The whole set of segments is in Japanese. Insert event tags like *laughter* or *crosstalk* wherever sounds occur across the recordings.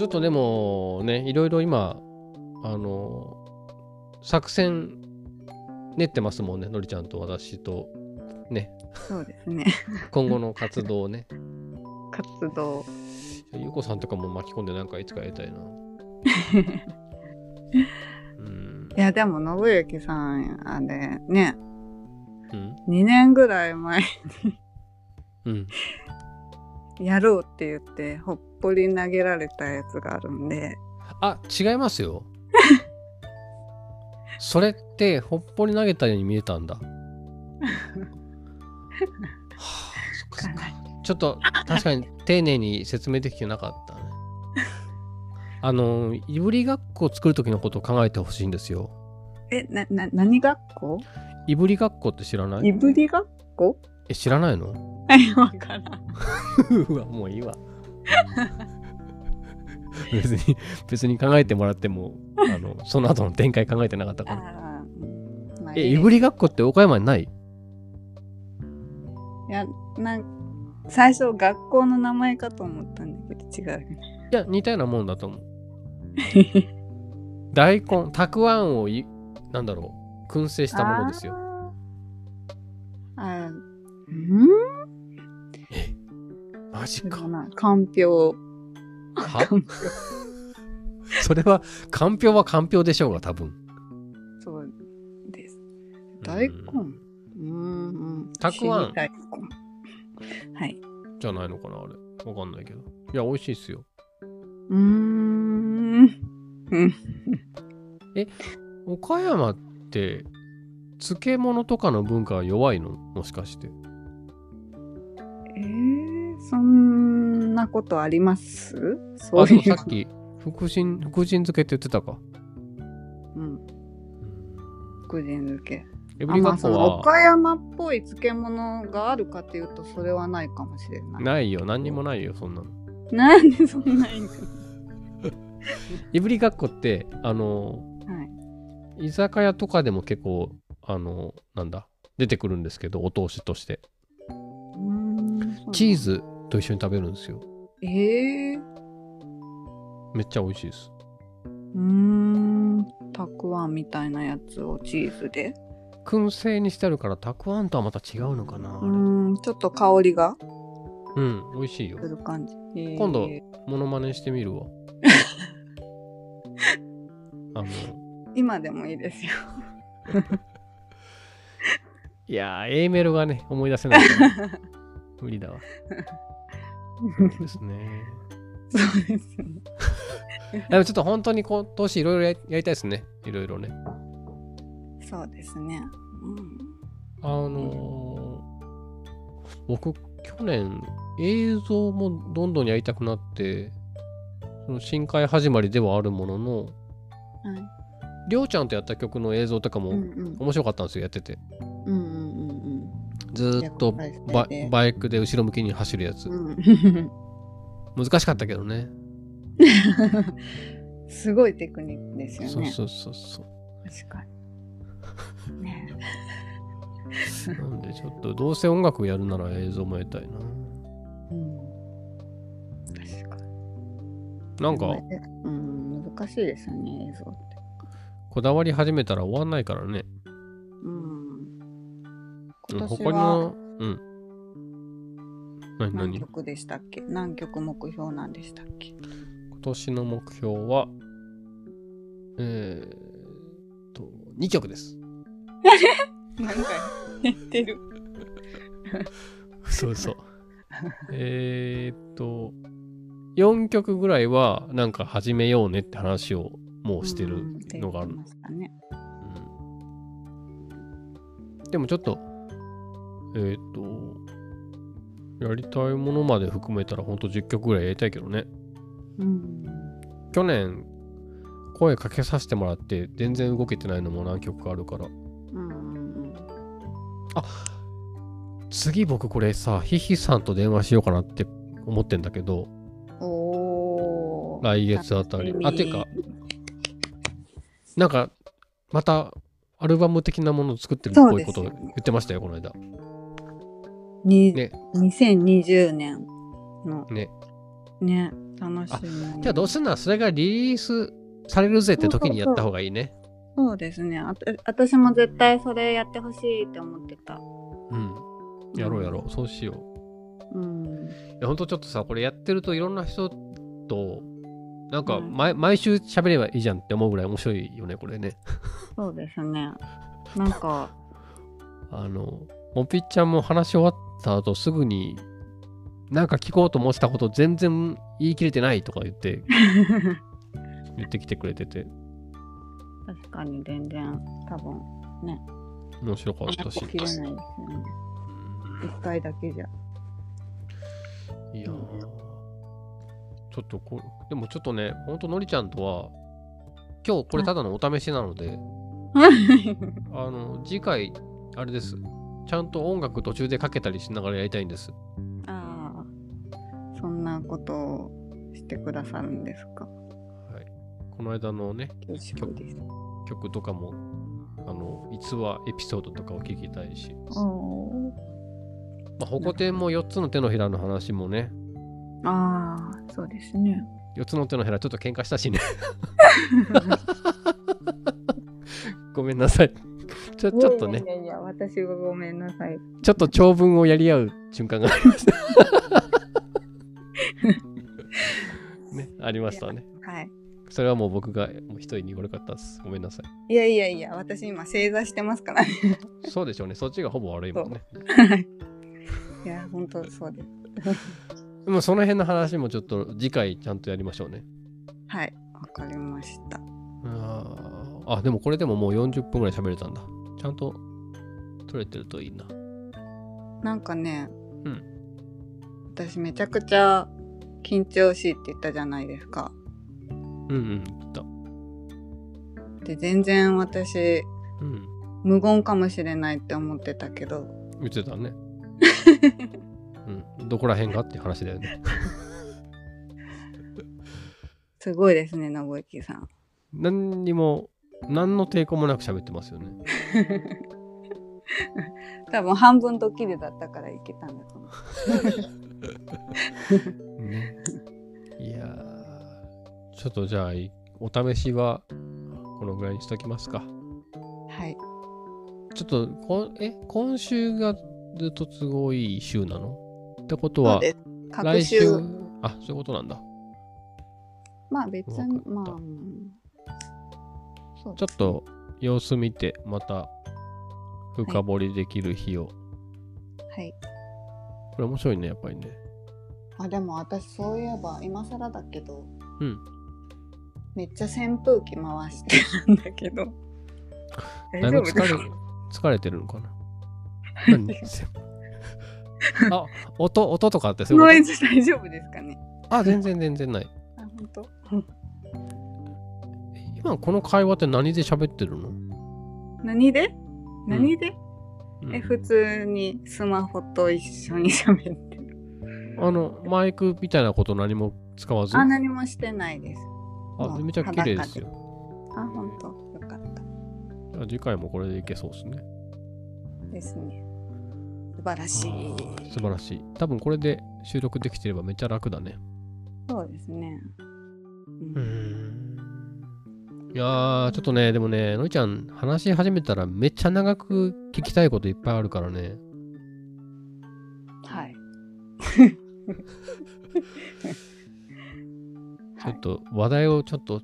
ちょっとでもね、いろいろ今、あの、作戦練ってますもんね、のりちゃんと私と、ね、そうですね。今後の活動をね。*laughs* 活動。ゆうこさんとかも巻き込んでなんかいつかやりたいな。*laughs* うん。いや、でも、信行さん、あれ、ね、うん。2年ぐらい前うん。にやろうって言って、ほっぽり投げられたやつがあるんで、あ、違いますよ。*laughs* それって、ほっぽり投げたように見えたんだ。*laughs* はあ。ちょっと、確かに丁寧に説明できてなかったね。*laughs* あの、いぶりがっこを作る時のことを考えてほしいんですよ。え、な、な、何学校？いぶりがっこって知らない？いぶり学校え、知らないの？はい、わからん。*laughs* うわ、もういいわ。*laughs* 別に、別に考えてもらっても、あの、その後の展開考えてなかったから。*laughs* あーまあえ、いぶりがっこって岡山にない？いや、なん最初学校の名前かと思ったんだけど違う。いや、似たようなもんだと思う。大根、たくあんをい、なんだろう、燻製したものですよ。あーあー、うん？マジか。かんぴょう。はそれは、かんぴょうはかんぴょうでしょうが、多分。うそうです。大根。うん。たくあん大根。はい。じゃないのかな、あれ。わかんないけど。いや、美味しいっすよ。うーん。うん。岡山って、漬物とかの文化は弱いの？もしかして。えー、そんなことあります？そういう。もさっき、福神、福神漬けって言ってたか。うん。福神漬け。エブリガあまあ、そのッコは、岡山っぽい漬物があるかっていうとそれはないかもしれない。ないよ。何にもないよ、そんなの。なんでそんないんかいぶりがっこって、あの、はい。居酒屋とかでも結構、あの、なんだ、出てくるんですけど、お通しとして。チー。ズと一緒に食べるんですよ。ええー。めっちゃ美味しいです。うーん。たくあんみたいなやつをチーズで。燻製にしてあるから、たくあんとはまた違うのかな、あうん。ちょっと香りがうん、美味しいよす。る感じ。えー今度モノマネしてみるわ。*laughs* あの、今でもいいですよ。*laughs* いやー、A メロがね、思い出せない。*laughs* 無理だわ。そうですね。*laughs* そうですね。*laughs* でもちょっと本当に今年いろいろややりたいですね。いろいろね。そうですね。あのー僕、去年、映像もどんどんやりたくなって、その深海始まりではあるものの、うん。はい。りょうちゃんとやった曲の映像とかもうんうん。面白かったんですよ、やってて。うんうんうんずーっとバでバイクで後ろ向きに走るやつ。うん。難しかったけどね。*laughs* すごいテクニックですよね。そうそうそうそう。確かに。ね *laughs* なんでちょっとどうせ音楽やるなら映像もやりたいな。うん。確かに。なんかうん、難しいですよね、映像って。こだわり始めたら終わんないからね。今年他はの、うん。何何？何曲でしたっけ？何曲目標なんでしたっけ？今年の目標は、えーっと、2曲です。なんか言ってる？そうそう。えーっと、4曲ぐらいはなんか始めようねって話をもうしてるのがあるうんうんって言ってましたね。うんでもちょっと、えーっと、やりたいものまで含めたらほんと10曲ぐらいやりたいけどね。うん。去年、声かけさせてもらって全然動けてないのも何曲かあるから。うんうん次僕これさ、ヒヒさんと電話しようかなって思ってんだけど。来月あたり。あ、てか、なんか、また、アルバム的なものを作ってるっぽいこと言ってましたよ、この間。にね2020年のね。ね楽しみ。じゃあどうすんならそれがリリースされるぜって時にやった方がいいね。そうですね。あた私も絶対それやってほしいって思ってた。うん。やろうやろう。そうしよう。うん。いや、ほんとちょっとさ、これやってるといろんな人と、なんかうん毎,、毎週喋ればいいじゃんって思うぐらい面白いよね、これね。そうですね。なんか、*laughs* あの、もぴっちゃんも話し終わった後すぐに、なんか聞こうと思ってたこと全然言い切れてないとか言って、*laughs* 言ってきてくれてて、確かに全然多分面白かったし。切れないですよね。一回だけじゃ。うんいやーちょっとこでもちょっとね、ほんとのりちゃんとは、今日これただのお試しなので、あの、次回、あれです。ちゃんと音楽途中でかけたりしながらやりたいんです。ああ、そんなことをしてくださるんですか？はい。この間のね。曲とかも、あの、逸話、エピソードとかを聞きたいし。まあ、ホコ天も4つの手のひらの話もね、ああ、そうですね。4つの手のひらちょっと喧嘩したしね。*laughs* ごめんなさい。ちょちょっとねい、やいや私がごめんなさい。ちょっと長文をやり合う瞬間がありました。*laughs* ね、ありましたね。はい。それはもう僕がもう一人に悪かったです。ごめんなさい。いやいやいや、私今正座してますからね。*laughs* そうでしょうね。そっちがほぼ悪いもんね。いや、本当そうです。*laughs* でもその辺の話もちょっと次回ちゃんとやりましょうね。はい、わかりました。あーあ、でもこれでももう40分ぐらい喋れたんだ。ちゃんと取れてるといいな。なんかね、うん私めちゃくちゃ緊張しいって言ったじゃないですか。うんうん、言った。で、全然私、うん、無言かもしれないって思ってたけど、言ってたね。*laughs* うん、どこら辺がって話だよね。すごいですね、信之さん。何にも、何の抵抗もなく喋ってますよね。*laughs* 多分半分ドッキリだったからいけたんだと思う。ね、いやーちょっとじゃあ、いお試しはこのぐらいにしときますか。はい。ちょっとこん、え、今週がずっと都合いい週なの？ってことは、来週？週、あ、そういうことなんだ。まあ別にまあ、うんそうちょっと様子見て、また深掘りできる日を。はい。これ面白いね、やっぱりね。あ、でも私そういえば、今更だけど、うん。めっちゃ扇風機回してるんだけど。*laughs* 大丈夫ですか？疲れてるのかな？何？*laughs* あ、音、音とかってそういノイズ大丈夫ですかね？とあ、全然全然ない。あ、本当？今この会話って何で喋ってるの、何で？何で、うんえ、普通にスマホと一緒に喋ってる。あの、マイクみたいなこと何も使わず？あ、何もしてないです。あめちゃ綺麗ですよ。あ、本当？よかった。じゃあ次回もこれでいけそうですね。ですね。素晴らしい。素晴らしい。多分これで収録できてればめっちゃ楽だね。そうですね。うーん。いやー、ちょっとね、でもね、のりちゃん、話し始めたらめっちゃ長く聞きたいこといっぱいあるからね。*laughs* はい。ちょっと話題をちょっと、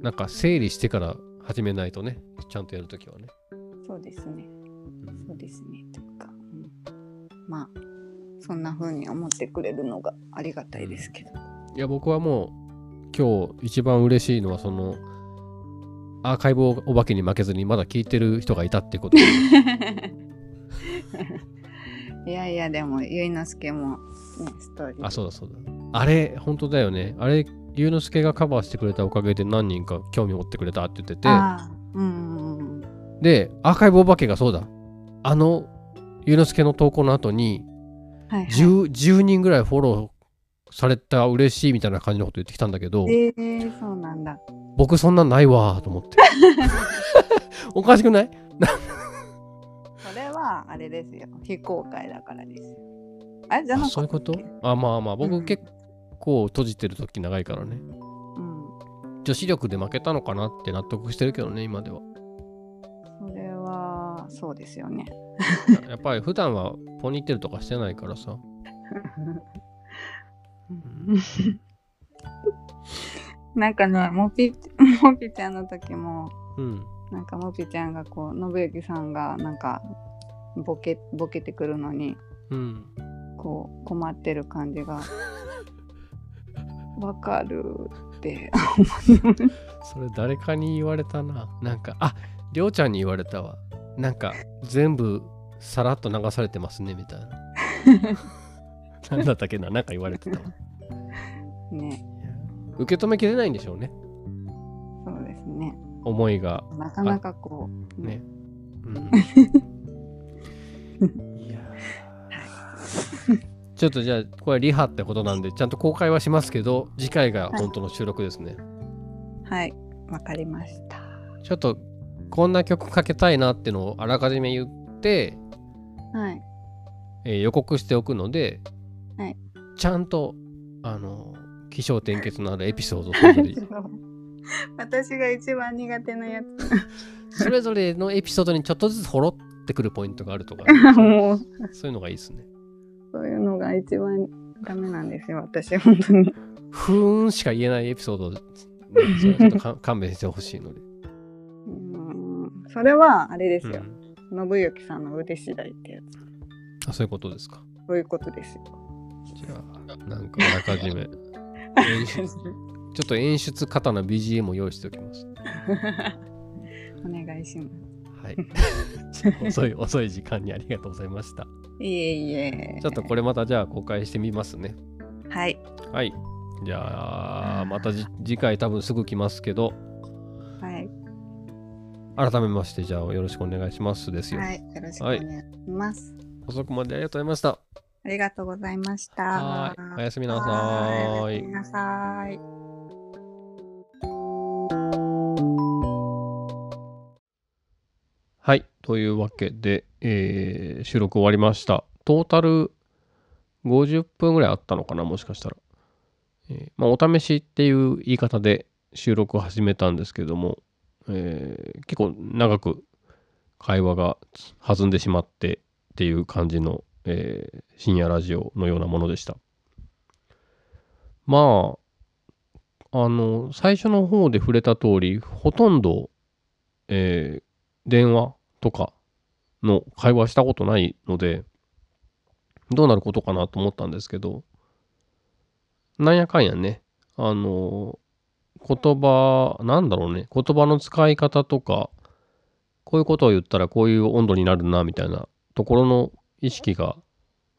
なんか整理してから始めないとね、ちゃんとやるときはね。そうですね。うんそうですね。というか、うんまあ、そんな風に思ってくれるのがありがたいですけど。いや、僕はもう、今日一番嬉しいのは、その、アーカイブお化けに負けずにまだ聞いてる人がいたってこと。*laughs* いやいや、でも、ゆいのすけも、ね、ストーリー。あ、そうだそうだ。あれ、本当だよね。あれ、龍之介がカバーしてくれたおかげで何人か興味持ってくれたって言ってて、うん。で、アーカイブお化けがそうだ。あの、龍之介の投稿の後にはい、はい。10、10人ぐらいフォローされた嬉しいみたいな感じのこと言ってきたんだけど、えー、そうなんだ。僕そんなんないわーと思って。*laughs* おかしくない？それは、あれですよ。非公開だからですよ。あれじゃなかったっけあそういうこと？あ、まあまあ、うん僕結構閉じてる時長いからねうん。女子力で負けたのかなって納得してるけどね今ではそれは、そうですよね。*laughs* やっぱり普段はポニーテールとかしてないからさ *laughs* なんかね、もぴ、*laughs* もぴちゃんの時も、うん。なんかもぴちゃんがこう、信之さんがなんか、ボケ、ボケてくるのに、うん。こう、困ってる感じが、*laughs* わかるって。それ誰かに言われたな。なんかありょうちゃんに言われたわ。なんか全部さらっと流されてますねみたいな。*laughs* なんだったっけな。なんか言われてたわ。ね、受け止めきれないんでしょうね。そうですね。思いが。なかなかこう、ね。うん、いやー。ちょっとじゃあこれリハってことなんでちゃんと公開はしますけど次回が本当の収録ですね、はい、わかりました。ちょっとこんな曲かけたいなってのをあらかじめ言って、はい。えー予告しておくので、はい。ちゃんとあの起承転結のあるエピソードそれぞれ私が一番苦手なやそれぞれのエピソードにちょっとずつほろってくるポイントがあるとか、つ。*laughs* もう、そういうのがいいですね。そういうのが一番ダメなんですよ、私、本当に。ふーんしか言えないエピソード、ね、それはちょっとか勘弁してほしいので。うんそれは、あれですよ。うん信之さんの腕次第ってやつ。あそういうことですか。そういうことですよ。じゃあ、なんかあらかじめ、演出ちょっと演出方の BGM を用意しておきます。*laughs* お願いしまはい。*laughs* 遅い、遅い時間にありがとうございました。す。いえいえ。ちょっとこれまたじゃあ公開してみますね。はい。はい。じゃあ、またじ次回多分すぐ来ますけど、はい。改めましてじゃあよろしくお願いしますですよ。はい。よろしくお願いします。遅くまでありがとうございました。ありがとうございました。はい。おやすみなさはいおやーいすみ。なさい。はい。というわけで、えー収録終わりました。トータル50分ぐらいあったのかな、もしかしたら。えーまあ、お試しっていう言い方で収録を始めたんですけども、えー結構長く会話が弾んでしまってっていう感じの、えー深夜ラジオのようなものでした。まあ、あの、最初の方で触れた通り、ほとんど、えー電話とかの会話したことないので、どうなることかなと思ったんですけど、なんやかんやね、あの、言葉、なんだろうね、言葉の使い方とか、こういうことを言ったらこういう温度になるな、みたいなところの意識が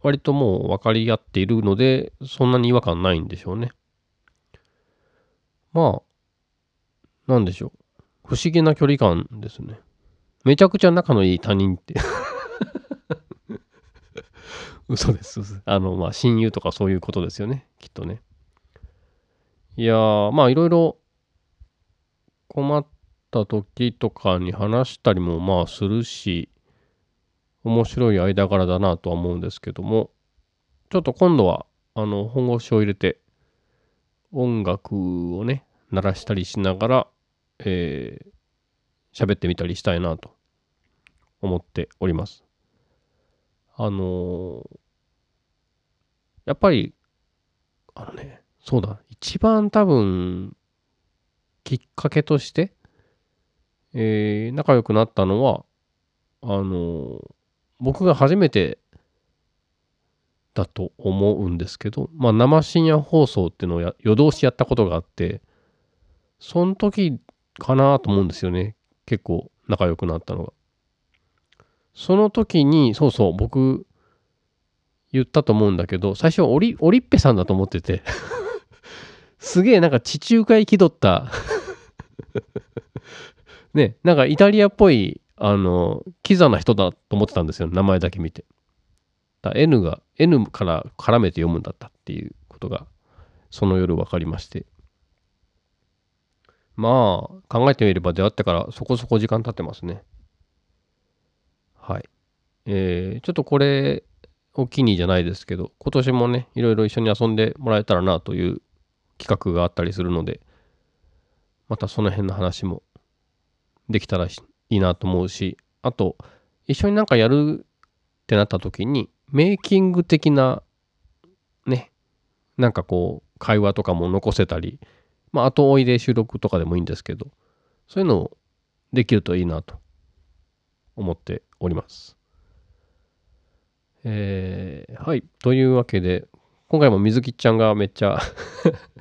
割ともう分かり合っているので、そんなに違和感ないんでしょうね。まあ、なんでしょう。不思議な距離感ですね。めちゃくちゃ仲のいい他人って。*laughs* 嘘です。嘘ですあの、まあ、親友とかそういうことですよね。きっとね。いやー、まあ、いろいろ困った時とかに話したりもまあするし、面白い間柄だなとは思うんですけども、ちょっと今度は、あの、本腰を入れて、音楽をね、鳴らしたりしながら、えー喋ってみたりしたいなと思っております。あのーやっぱり、あのね、そうだ、一番多分、きっかけとして、えー仲良くなったのは、あのー僕が初めてだと思うんですけど、まあ、生深夜放送っていうのを夜通しやったことがあって、その時かなと思うんですよね。結構仲良くなったのが。その時に、そうそう、僕、言ったと思うんだけど、最初オリ、オリッペさんだと思ってて、*laughs* すげえなんか地中海気取った、*laughs* ね、なんかイタリアっぽい、あの、キザな人だと思ってたんですよ、名前だけ見て。だ N が、N から絡めて読むんだったっていうことが、その夜分かりまして。まあ、考えてみれば出会ってからそこそこ時間経ってますね。はい。えーちょっとこれ、お気にじゃないですけど、今年もね、いろいろ一緒に遊んでもらえたらなという企画があったりするので、またその辺の話もできたらしいいなと思うし、あと、一緒になんかやるってなった時に、メイキング的な、ね、なんかこう、会話とかも残せたり、まあ、後追いで収録とかでもいいんですけど、そういうのをできるといいなと思っております。えー、はい。というわけで、今回も水木ちゃんがめっちゃ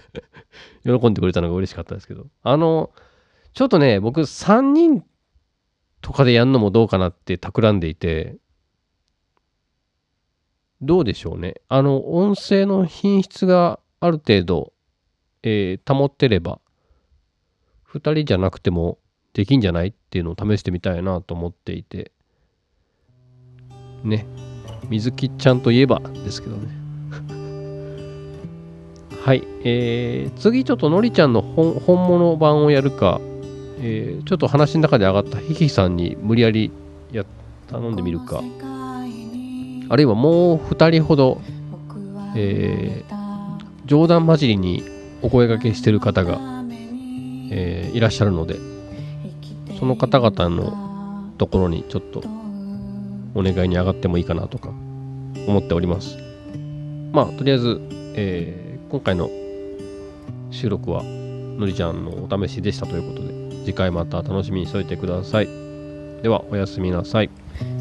*laughs* 喜んでくれたのが嬉しかったですけど、あの、ちょっとね、僕3人とかでやるのもどうかなって企んでいて、どうでしょうね。あの、音声の品質がある程度、えー、保ってれば、2人じゃなくてもできんじゃないっていうのを試してみたいなと思っていて、ね。水木ちゃんといえばですけどね。*laughs* はい。えー、次ちょっとのりちゃんの本物版をやるか、えー、ちょっと話の中で上がったヒヒさんに無理やりや頼んでみるか、あるいはもう2人ほど、えー、冗談交じりにお声掛けしてる方が、えー、いらっしゃるので、その方々のところにちょっとお願いに上がってもいいかなとか思っております。まあ、とりあえず、えー、今回の収録はのりちゃんのお試しでしたということで、次回また楽しみにしておいてください。ではおやすみなさい。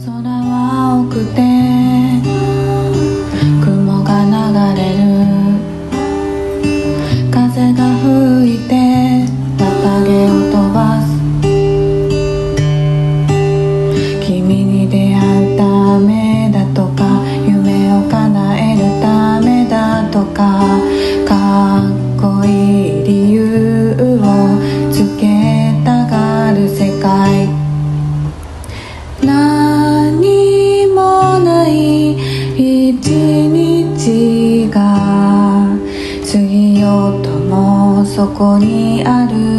空は青くて雲が流れるそこにある